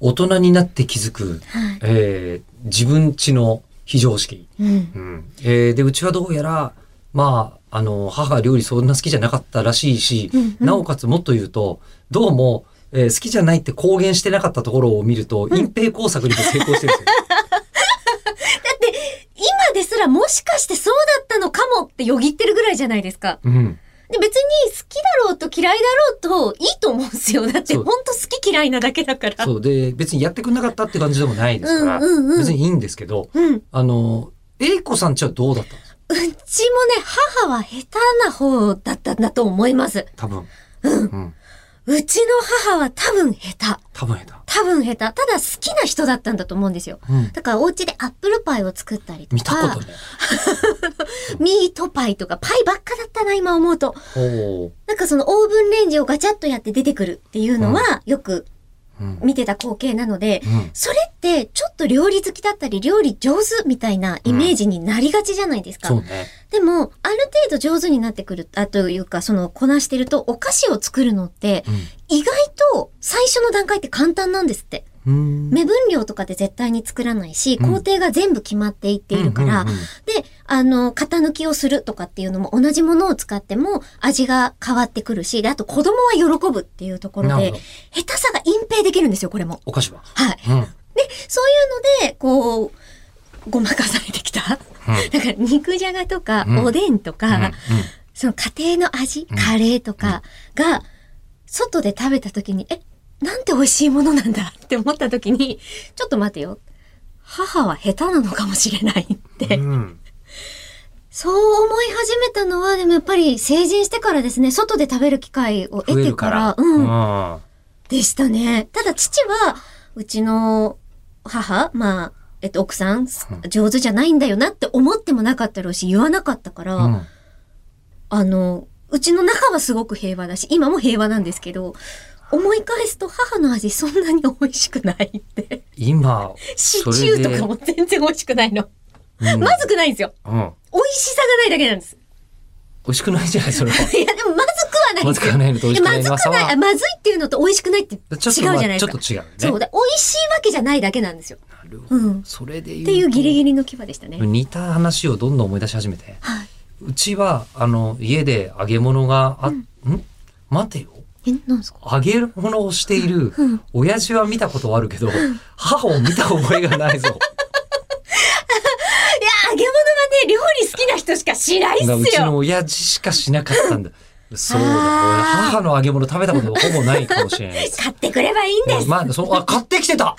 大人になって気づく、はい。えー自分家の非常識。うん。うんえーで、うちはどうやら、まあ、あの、母が料理そんな好きじゃなかったらしいし、うんうんなおかつもっと言うと、どうも、えー好きじゃないって公言してなかったところを見ると、隠蔽工作にも成功してるんですよ。今ですらもしかしてそうだったのかもってよぎってるぐらいじゃないですか。うん。で、別に好きだろうと嫌いだろうといいと思うんですよ。だって本当好き嫌いなだけだから。そう。で、別にやってくんなかったって感じでもないですから、うんうんうん別にいいんですけど、うん。うあの、英子さんちはどうだったんですか？ちもね、母は下手な方だったんだと思います。多分。うん。うん。うちの母は多分下手。多分下手。多分下手。ただ好きな人だったんだと思うんですよ。うん。だからお家でアップルパイを作ったりと見たか、ことね。ミートパイとかパイばっかだったな、今思うと。なんかそのオーブンレンジをガチャッとやって出てくるっていうのはよくうん。見てた光景なので、うん。それってちょっと料理好きだったり料理上手みたいなイメージになりがちじゃないですか。でも、ある程度上手になってくる、あというか、そのこなしてるとお菓子を作るのって意外と最初の段階って簡単なんですって。うん。目分量とかで絶対に作らないし、うん工程が全部決まっていっているから、あの、型抜きをするとかっていうのも同じものを使っても味が変わってくるし、で、あと子供は喜ぶっていうところで下手さが隠蔽できるんですよ、これも。お菓子は。はい。うん。うん。で、そういうので、こう、ごまかされてきた。だから肉じゃがとか、うんおでんとか、うんうんその家庭の味、うんカレーとかが、外で食べた時に、え、なんて美味しいものなんだって思った時に、ちょっと待てよ。母は下手なのかもしれないって、うん。そう思い始めたのは、でもやっぱり成人してからですね、外で食べる機会を増得てからら、。うん、うん。でしたね。ただ父は、うちの母、まあ、えっと、奥さん、上手じゃないんだよなって思ってもなかったろうし、言わなかったから、うんあの、うちの中はすごく平和だし、今も平和なんですけど、思い返すと母の味そんなに美味しくないって。今、シチューとかも全然美味しくないの。うんまずくないんですよ。うん。美味しさがないだけなんです。美味しくないじゃない、それは。いや、でもまずくはないんま。ずくはないのと美味しくないのまずくない、まずいっていうのと美味しくないって違うちょっとじゃないですか。ちょっと違うね。そうだ、美味しいわけじゃないだけなんですよ。なるほど。うん。それで言うっていうギリギリ。リの牙でしたね。似た話をどんどん思い出し始めて。はい。うちは、あの、家で揚げ物があ、ん待てよ。え、なんですか？揚げ物をしているうん親父は見たことはあるけど、母を見た覚えがないぞ。好きな人しかしないっうちのすよ。親父しかしなかったんだ。そうだ。俺、母の揚げ物食べたことほぼないかもしれないです。買ってくればいいんです。まあ、そう、あ、買ってきてた